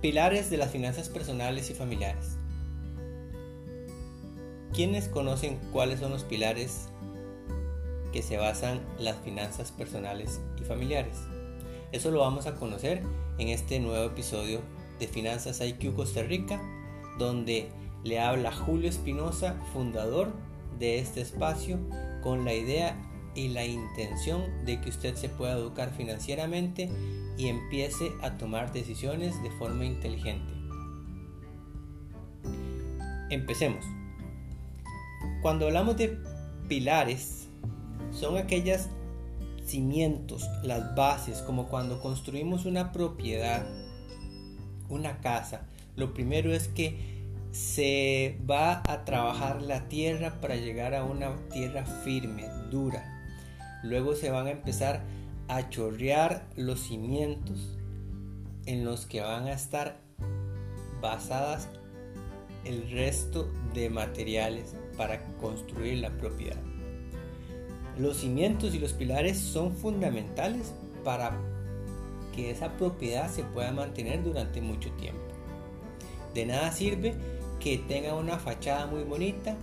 Pilares de las finanzas personales y familiares. ¿Quiénes conocen cuáles son los pilares que se basan las finanzas personales y familiares? Eso lo vamos a conocer en este nuevo episodio de Finanzas IQ Costa Rica, donde le habla Julio Espinosa, fundador de este espacio, con la idea y la intención de que usted se pueda educar financieramente y empiece a tomar decisiones de forma inteligente. Empecemos. Cuando hablamos de pilares, son aquellos cimientos, las bases, como cuando construimos una propiedad, una casa. Lo primero es que se va a trabajar la tierra para llegar a una tierra firme, dura. Luego se van a empezar a chorrear los cimientos en los que van a estar basadas el resto de materiales para construir la propiedad. Los cimientos y los pilares son fundamentales para que esa propiedad se pueda mantener durante mucho tiempo. De nada sirve que tenga una fachada muy bonita,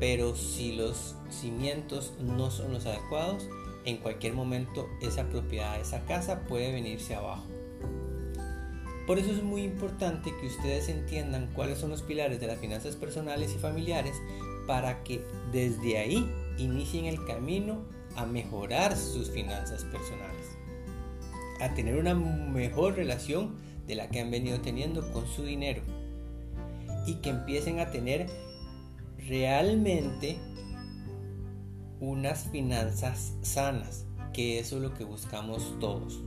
pero si los cimientos no son los adecuados, en cualquier momento esa propiedad, esa casa puede venirse abajo. Por eso es muy importante que ustedes entiendan cuáles son los pilares de las finanzas personales y familiares para que desde ahí inicien el camino a mejorar sus finanzas personales, a tener una mejor relación de la que han venido teniendo con su dinero y que empiecen a tener realmente unas finanzas sanas, que eso es lo que buscamos todos.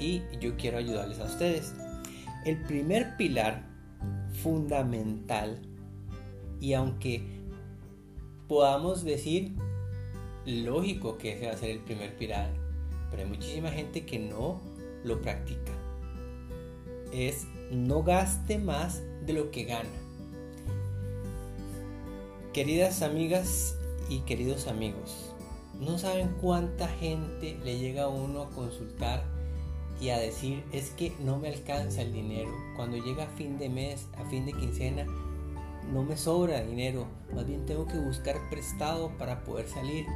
Y yo quiero ayudarles a ustedes. El primer pilar fundamental, y aunque podamos decir lógico que ese va a ser el primer pilar, pero hay muchísima gente que no lo practica, es no gaste más de lo que gana. Queridas amigas y queridos amigos, no saben cuánta gente le llega a uno a consultar y a decir es que no me alcanza el dinero. Cuando llega a fin de mes, a fin de quincena, no me sobra dinero. Más bien tengo que buscar prestado para poder salir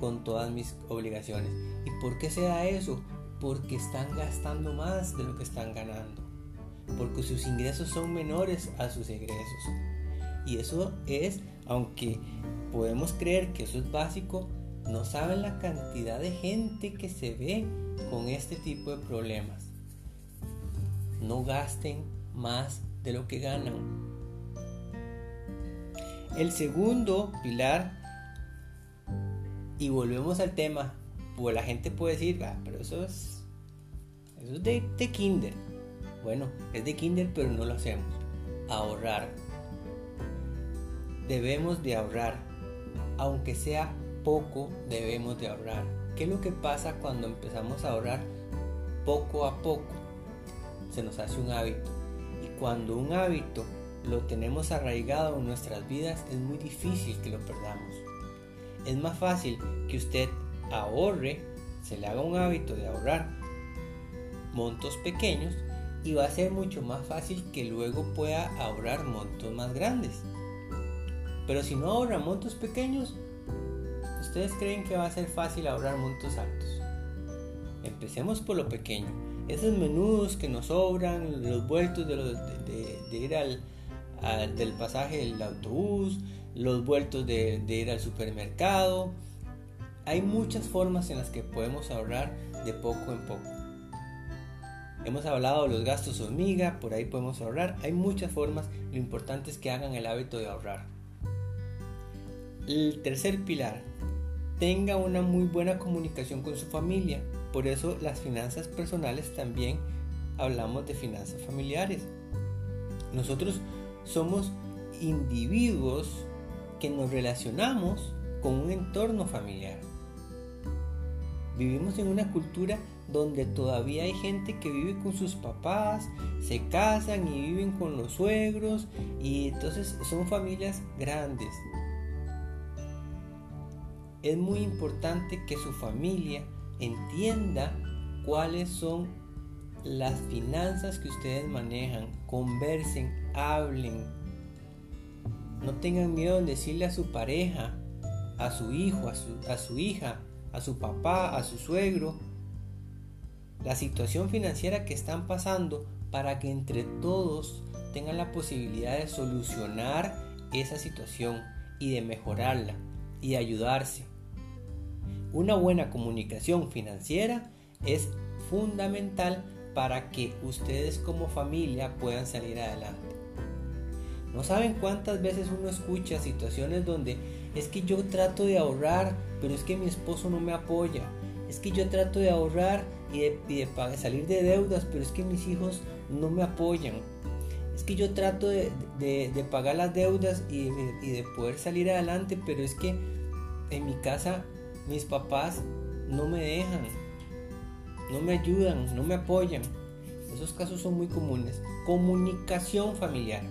con todas mis obligaciones. ¿Y por qué se da eso? Porque están gastando más de lo que están ganando. Porque sus ingresos son menores a sus egresos. Y eso es, aunque podemos creer que eso es básico, no saben la cantidad de gente que se ve con este tipo de problemas. No gasten más de lo que ganan. El segundo pilar, y volvemos al tema, pues la gente puede decir, ah, pero eso es, eso es de, de kinder. Bueno, es de kinder, pero no lo hacemos. Ahorrar debemos de ahorrar. Aunque sea poco, debemos de ahorrar. ¿Qué es lo que pasa cuando empezamos a ahorrar poco a poco? Se nos hace un hábito. Y cuando un hábito lo tenemos arraigado en nuestras vidas, es muy difícil que lo perdamos. Es más fácil que usted ahorre, se le haga un hábito de ahorrar montos pequeños y va a ser mucho más fácil que luego pueda ahorrar montos más grandes. Pero si no ahorran montos pequeños, ¿ustedes creen que va a ser fácil ahorrar montos altos? Empecemos por lo pequeño. Esos menudos que nos sobran, los vueltos de, ir al, del pasaje del autobús, los vueltos de, de ir al supermercado. Hay muchas formas en las que podemos ahorrar de poco en poco. Hemos hablado de los gastos hormiga, por ahí podemos ahorrar. Hay muchas formas, lo importante es que hagan el hábito de ahorrar. El tercer pilar, tenga una muy buena comunicación con su familia. Por eso las finanzas personales también hablamos de finanzas familiares. Nosotros somos individuos que nos relacionamos con un entorno familiar. Vivimos en una cultura donde todavía hay gente que vive con sus papás, se casan y viven con los suegros y entonces son familias grandes es muy importante que su familia entienda cuáles son las finanzas que ustedes manejan, conversen, hablen. No tengan miedo en decirle a su pareja, a su hijo, a su, hija, a su papá, a su suegro, la situación financiera que están pasando para que entre todos tengan la posibilidad de solucionar esa situación y de mejorarla y ayudarse. Una buena comunicación financiera es fundamental para que ustedes como familia puedan salir adelante. No saben cuántas veces uno escucha situaciones donde es que yo trato de ahorrar, pero es que mi esposo no me apoya. Es que yo trato de ahorrar y de, salir de deudas, pero es que mis hijos no me apoyan. Es que yo trato de, pagar las deudas y, y de poder salir adelante, pero es que en mi casa mis papás no me dejan, no me ayudan, no me apoyan. Esos casos son muy comunes. Comunicación familiar.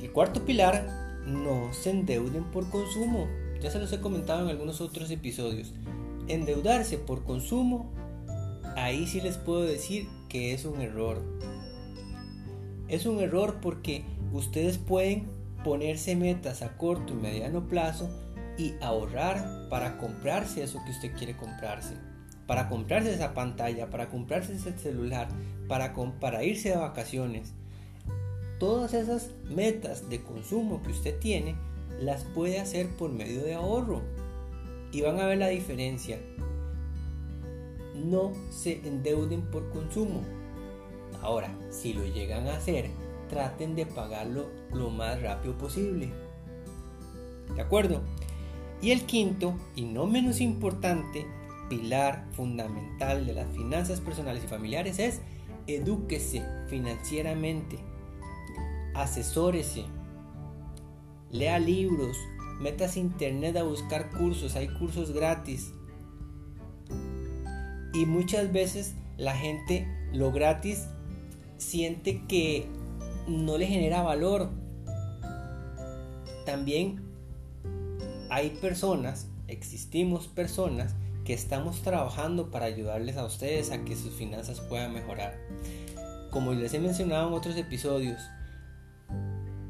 El cuarto pilar, no se endeuden por consumo. Ya se los he comentado en algunos otros episodios. Endeudarse por consumo, ahí sí les puedo decir que es un error. Es un error porque ustedes pueden ponerse metas a corto y mediano plazo y ahorrar para comprarse eso que usted quiere comprarse. Para comprarse esa pantalla, para comprarse ese celular, para, irse de vacaciones. Todas esas metas de consumo que usted tiene las puede hacer por medio de ahorro. Y van a ver la diferencia. No se endeuden por consumo. Ahora, si lo llegan a hacer, traten de pagarlo lo más rápido posible. ¿De acuerdo? Y el quinto, y no menos importante, pilar fundamental de las finanzas personales y familiares es edúquese financieramente, asesórese, lea libros, metas internet a buscar cursos, hay cursos gratis. Y muchas veces la gente lo gratis siente que no le genera valor. También hay personas, existimos personas que estamos trabajando para ayudarles a ustedes a que sus finanzas puedan mejorar. Como les he mencionado en otros episodios,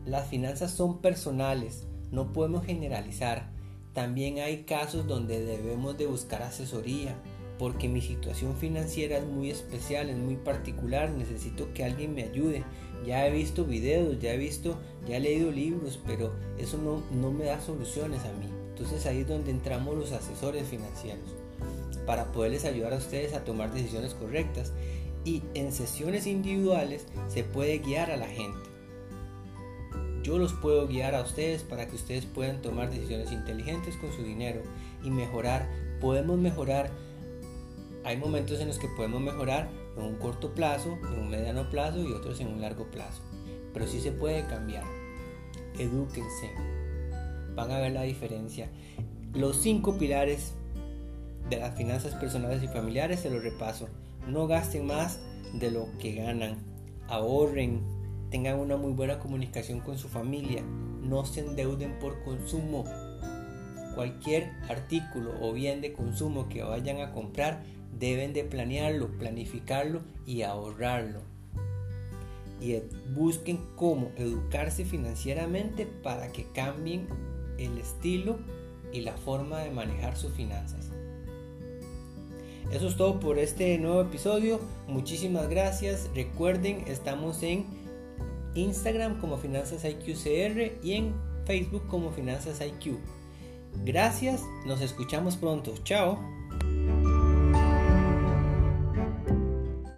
las finanzas son personales, no podemos generalizar. También hay casos donde debemos de buscar asesoría, porque mi situación financiera es muy especial, es muy particular, necesito que alguien me ayude. Ya he visto videos, ya he visto, ya he leído libros, pero eso no, no me da soluciones a mí. Entonces ahí es donde entramos los asesores financieros para poderles ayudar a ustedes a tomar decisiones correctas y en sesiones individuales se puede guiar a la gente. Yo los puedo guiar a ustedes para que ustedes puedan tomar decisiones inteligentes con su dinero y mejorar. Podemos mejorar. Hay momentos en los que podemos mejorar en un corto plazo, en un mediano plazo y otros en un largo plazo. Pero sí se puede cambiar. Edúquense van a ver la diferencia. Los cinco pilares de las finanzas personales y familiares se los repaso. No gasten más de lo que ganan. Ahorren. Tengan una muy buena comunicación con su familia. No se endeuden por consumo. Cualquier artículo o bien de consumo que vayan a comprar deben de planearlo, planificarlo y ahorrarlo y busquen cómo educarse financieramente para que cambien el estilo y la forma de manejar sus finanzas. Eso es todo por este nuevo episodio. Muchísimas gracias. Recuerden, estamos en Instagram como Finanzas IQCR y en Facebook como Finanzas IQ. Gracias, nos escuchamos pronto. Chao.